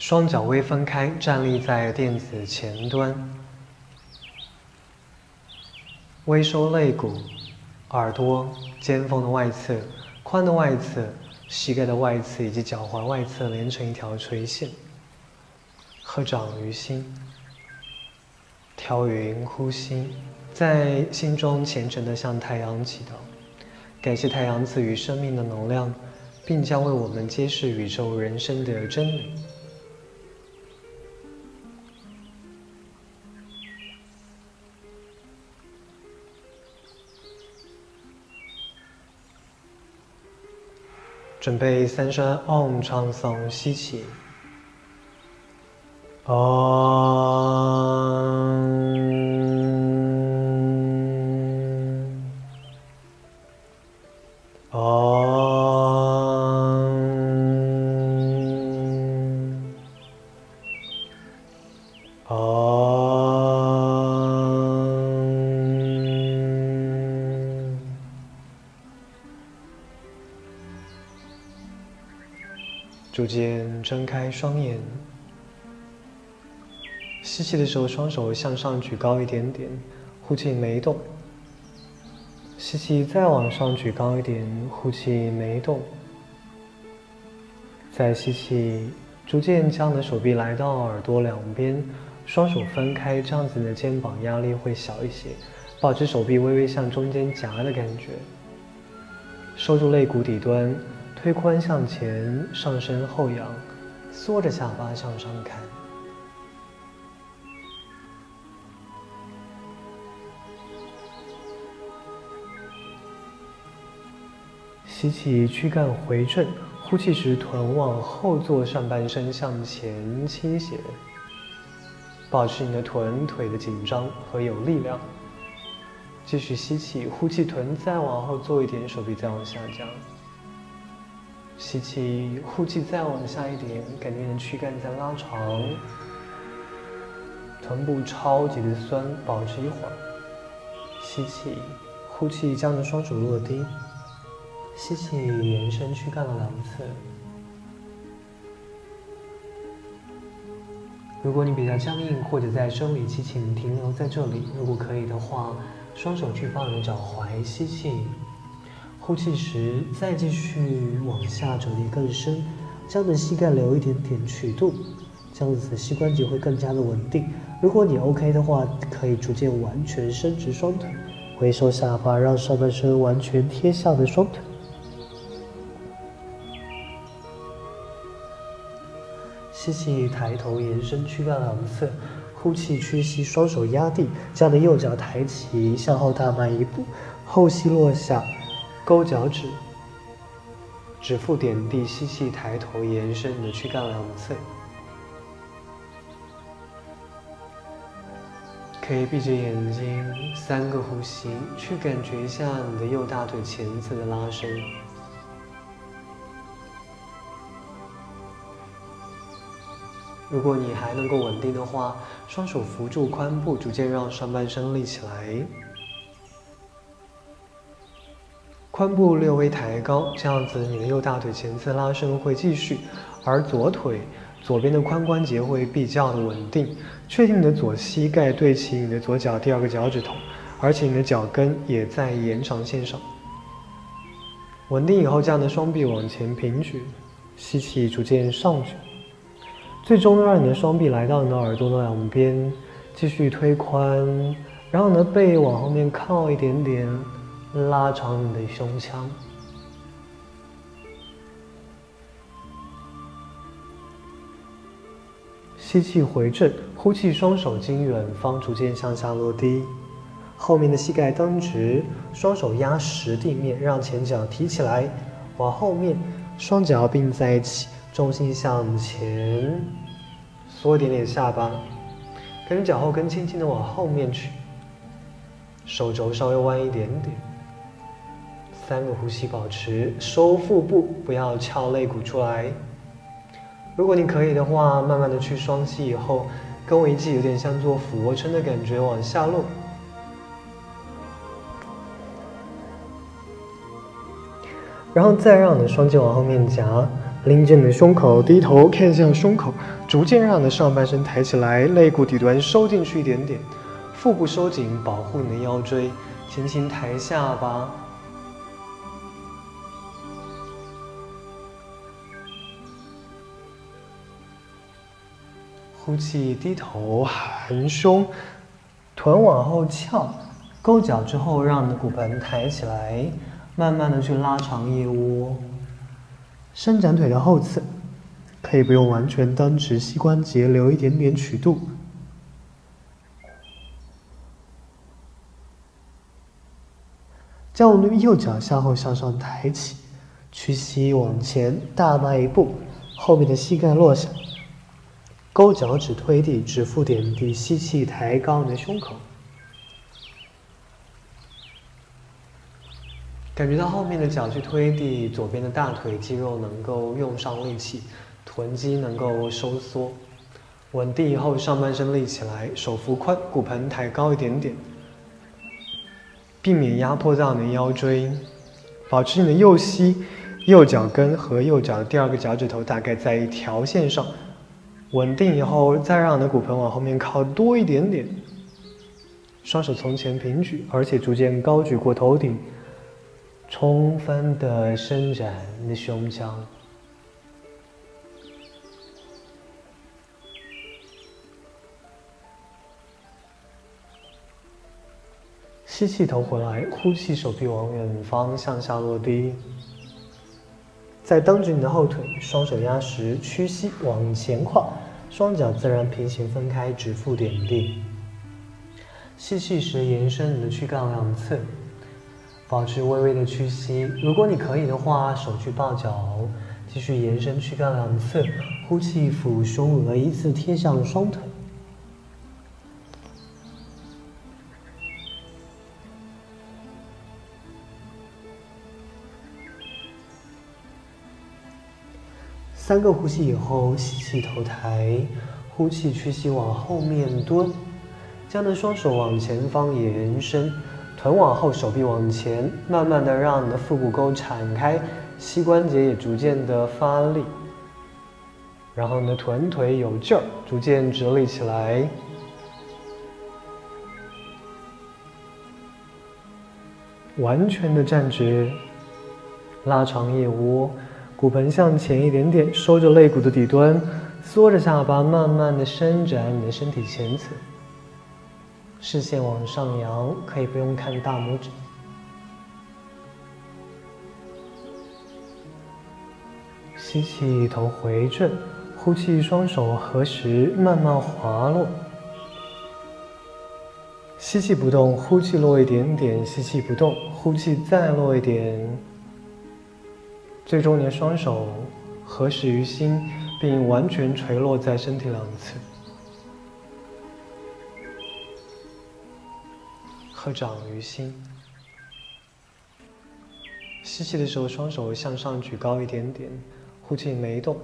双脚微分开，站立在垫子前端，微收肋骨、耳朵、肩峰的外侧、髋的外侧、膝盖的外侧以及脚踝外侧连成一条垂线。合掌于心，调匀呼吸，在心中虔诚地向太阳祈祷，感谢太阳赐予生命的能量，并将为我们揭示宇宙人生的真理。准备三声 Om 唱诵，吸气。逐渐睁开双眼。吸气的时候，双手向上举高一点点，呼气没动。吸气再往上举高一点，呼气没动。再吸气，逐渐将你的手臂来到耳朵两边，双手分开，这样子你的肩膀压力会小一些。保持手臂微微向中间夹的感觉。收住肋骨底端，推髋向前，上身后仰，缩着下巴向上看。吸气，躯干回正；呼气时，臀往后坐，上半身向前倾斜。保持你的臀腿的紧张和有力量。继续吸气，呼气，臀再往后坐一点，手臂再往下降。吸气，呼气，再往下一点，感觉你的躯干在拉长。臀部超级的酸，保持一会儿。吸气，呼气，将你的双手落地。吸气，延伸躯干的两侧。如果你比较僵硬，或者在生理期，请停留在这里。如果可以的话，双手去抱你的脚踝，吸气，呼气时再继续往下折叠更深，将你的膝盖留一点点曲度，这样子膝关节会更加的稳定。如果你 OK 的话，可以逐渐完全伸直双腿，回收下巴，让上半身完全贴向的双腿。吸气，抬头延伸躯干两侧；呼气，屈膝，双手压地，将的右脚抬起，向后大迈一步，后膝落下，勾脚趾，指腹点地。吸气，抬头延伸你的躯干两侧，可以闭着眼睛，三个呼吸，去感觉一下你的右大腿前侧的拉伸。如果你还能够稳定的话，双手扶住髋部，逐渐让上半身立起来，髋部略微抬高，这样子你的右大腿前侧拉伸会继续，而左腿左边的髋关节会比较的稳定。确定你的左膝盖对齐你的左脚第二个脚趾头，而且你的脚跟也在延长线上。稳定以后，将你的双臂往前平举，吸气，逐渐上举。最终让你的双臂来到你的耳朵的两边，继续推髋，然后你的背往后面靠一点点，拉长你的胸腔。吸气回正，呼气，双手经远方，逐渐向下落地。后面的膝盖蹬直，双手压实地面，让前脚提起来，往后面，双脚并在一起。重心向前，缩一点点下巴，跟脚后跟轻轻的往后面去，手肘稍微弯一点点。三个呼吸，保持收腹部，不要翘肋骨出来。如果你可以的话，慢慢的去双膝以后，跟我一起，有点像做俯卧撑的感觉，往下落。然后再让你的双肩往后面夹。拎着你的胸口，低头看向胸口，逐渐让你的上半身抬起来，肋骨底端收进去一点点，腹部收紧，保护你的腰椎，轻轻抬下巴。呼气，低头，含胸，臀往后翘，勾脚之后，让你的骨盆抬起来，慢慢的去拉长腋窝，伸展腿的后侧，可以不用完全蹬直膝关节，留一点点曲度。将我们的右脚向后向上抬起，屈膝往前大迈一步，后面的膝盖落下。勾脚趾推地，指腹点地，吸气，抬高你的胸口，感觉到后面的脚去推地，左边的大腿肌肉能够用上力气，臀肌能够收缩，稳定以后上半身立起来，手扶髋，骨盆抬高一点点，避免压迫到你的腰椎，保持你的右膝、右脚跟和右脚的第二个脚趾头大概在一条线上。稳定以后，再让你的骨盆往后面靠多一点点。双手从前平举，而且逐渐高举过头顶，充分的伸展你的胸腔。吸气，头回来，呼气，手臂往远方向下落低。再蹬直你的后腿，双手压实，屈膝往前跨，双脚自然平行分开，指腹点地。吸气时延伸你的躯干两侧，保持微微的屈膝。如果你可以的话，手去抱脚，继续延伸躯干两侧。呼气，俯胸额依次贴向双腿。三个呼吸以后，吸气头抬，呼气屈膝往后面蹲，将的双手往前方延伸，臀往后，手臂往前，慢慢的让你的腹股沟敞开，膝关节也逐渐的发力，然后你的臀腿有劲儿，逐渐直立起来，完全的站直，拉长腋窝。骨盆向前一点点，收着肋骨的底端，缩着下巴，慢慢的伸展你的身体前侧，视线往上扬，可以不用看大拇指。吸气，头回正；呼气，双手合十，慢慢滑落。吸气不动，呼气落一点点；吸气不动，呼气再落一点。最终，你的双手合十于心，并完全垂落在身体两侧，合掌于心。吸气的时候，双手向上举高一点点；呼气没动。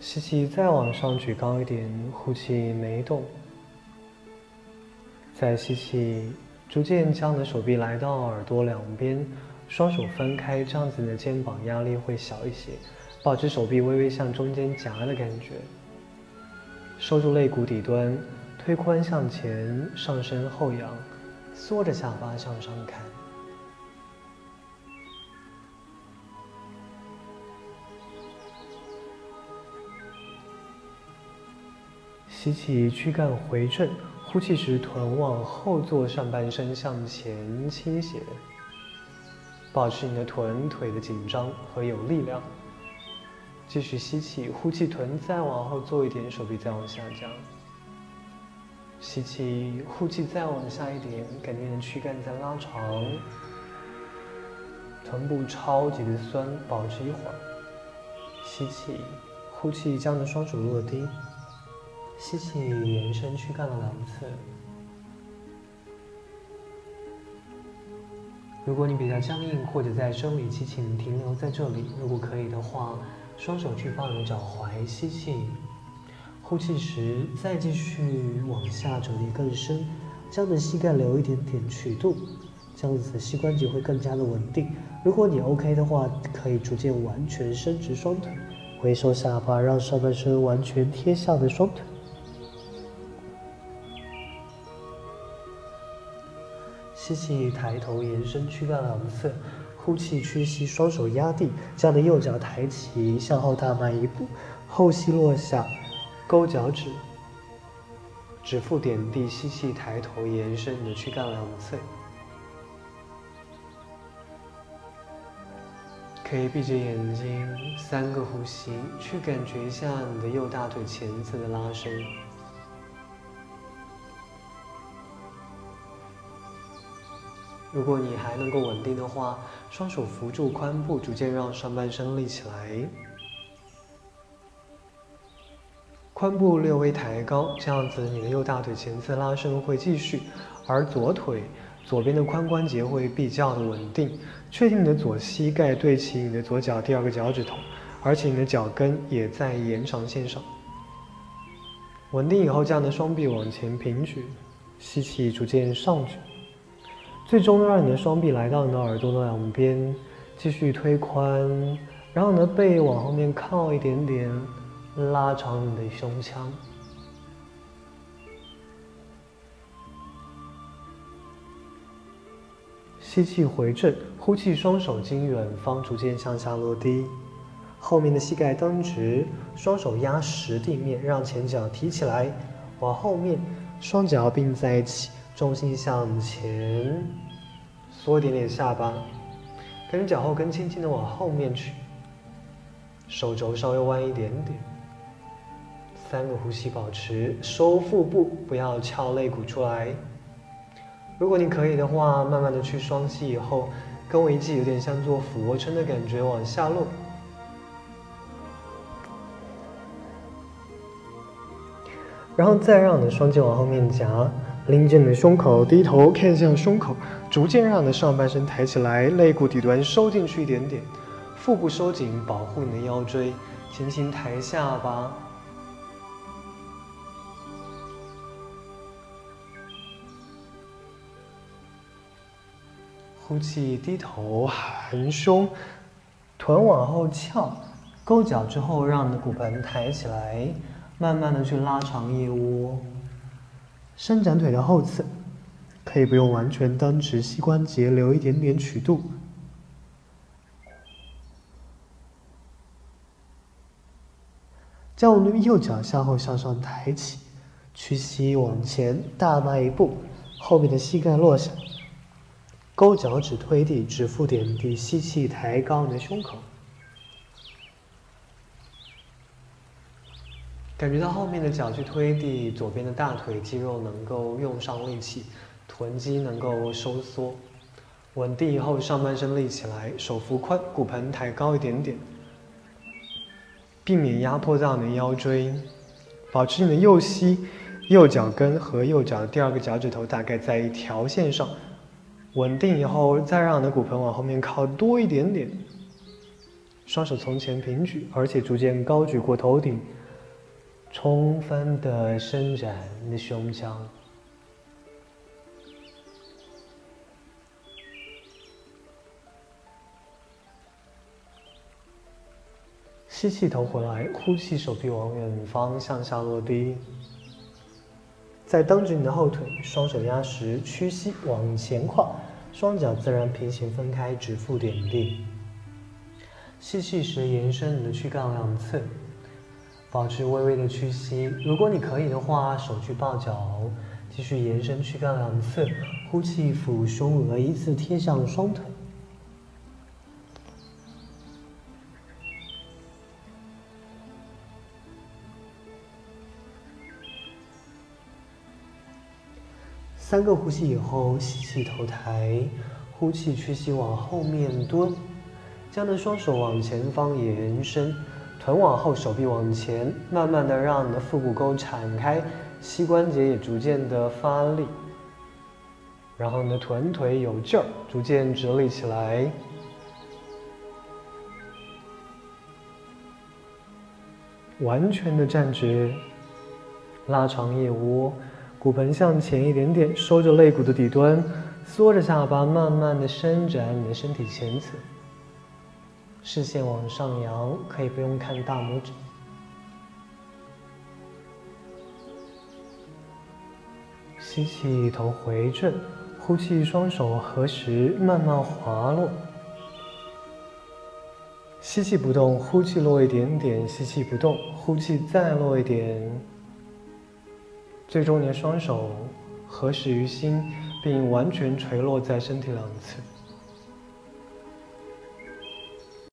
吸气再往上举高一点；呼气没动。再吸气，逐渐将你的手臂来到耳朵两边。双手分开，这样子你的肩膀压力会小一些。保持手臂微微向中间夹的感觉，收住肋骨底端，推髋向前，上身后仰，缩着下巴向上看。吸气，躯干回正；呼气时，臀往后坐，上半身向前倾斜。保持你的臀腿的紧张和有力量。继续吸气，呼气，臀再往后坐一点，手臂再往下降。吸气，呼气，再往下一点，感觉你的躯干在拉长。臀部超级的酸，保持一会儿。吸气，呼气，将你的双手落地。吸气，延伸躯干的两侧。如果你比较僵硬，或者在生理期，请停留在这里。如果可以的话，双手去抱你脚踝，吸气，呼气时再继续往下折叠更深，将你的膝盖留一点点曲度，这样子的膝关节会更加的稳定。如果你 OK 的话，可以逐渐完全伸直双腿，回收下巴，让上半身完全贴向的双腿。吸气，抬头延伸躯干两侧；呼气，屈膝，双手压地，将的右脚抬起，向后大迈一步，后膝落下，勾脚趾。指腹点地，吸气，抬头延伸你的躯干两侧。可以闭着眼睛，三个呼吸，去感觉一下你的右大腿前侧的拉伸。如果你还能够稳定的话，双手扶住髋部，逐渐让上半身立起来。髋部略微抬高，这样子你的右大腿前侧拉伸会继续，而左腿左边的髋关节会比较的稳定。确定你的左膝盖对齐你的左脚第二个脚趾头，而且你的脚跟也在延长线上。稳定以后，这样的双臂往前平举，吸气逐渐上举，最终让你的双臂来到你的耳朵的两边，继续推宽，然后你的背往后面靠一点点。拉长你的胸腔，吸气回正，呼气，双手经远方，逐渐向下落地。后面的膝盖蹬直，双手压实地面，让前脚提起来，往后面，双脚并在一起，重心向前，缩一点点下巴，跟脚后跟轻轻的往后面去，手肘稍微弯一点点。三个呼吸，保持收腹部，不要翘肋骨出来。如果你可以的话，慢慢的去双膝以后，跟我一起，有点像做俯卧撑的感觉，往下落。然后再让你的双肩往后面夹，拎着你的胸口，低头看向胸口，逐渐让你的上半身抬起来，肋骨底端收进去一点点，腹部收紧，保护你的腰椎，轻轻抬下巴。呼气，低头，含胸，臀往后翘，勾脚之后，让你的骨盆抬起来，慢慢的去拉长腋窝，伸展腿的后侧，可以不用完全蹬直膝关节，留一点点曲度。将我们的右脚向后向上抬起，屈膝往前大迈一步，后面的膝盖落下。勾脚趾推地，指腹点地，吸气，抬高你的胸口，感觉到后面的脚去推地，左边的大腿肌肉能够用上力气，臀肌能够收缩，稳定以后上半身立起来，手扶髋，骨盆抬高一点点，避免压迫到你的腰椎，保持你的右膝、右脚跟和右脚的第二个脚趾头大概在一条线上。稳定以后，再让你的骨盆往后面靠多一点点，双手从前平举，而且逐渐高举过头顶，充分的伸展你的胸腔。吸气，头回来；呼气，手臂往远方向下落低。再蹬直你的后腿，双手压实，屈膝往前跨，双脚自然平行分开，指腹点地。吸气时延伸你的躯干两侧，保持微微的屈膝。如果你可以的话，手去抱脚，继续延伸躯干两侧。呼气，俯胸额依次贴向双腿。三个呼吸以后，吸气头抬，呼气屈膝往后面蹲，将的双手往前方延伸，臀往后，手臂往前，慢慢的让你的腹股沟敞开，膝关节也逐渐的发力，然后你的臀腿有劲儿，逐渐直立起来，完全的站直，拉长腋窝。骨盆向前一点点，收着肋骨的底端，缩着下巴，慢慢的伸展你的身体前侧。视线往上扬，可以不用看大拇指。吸气，头回正；呼气，双手合十，慢慢滑落。吸气不动，呼气落一点点；吸气不动，呼气再落一点。最终，你的双手合十于心，并完全垂落在身体两侧。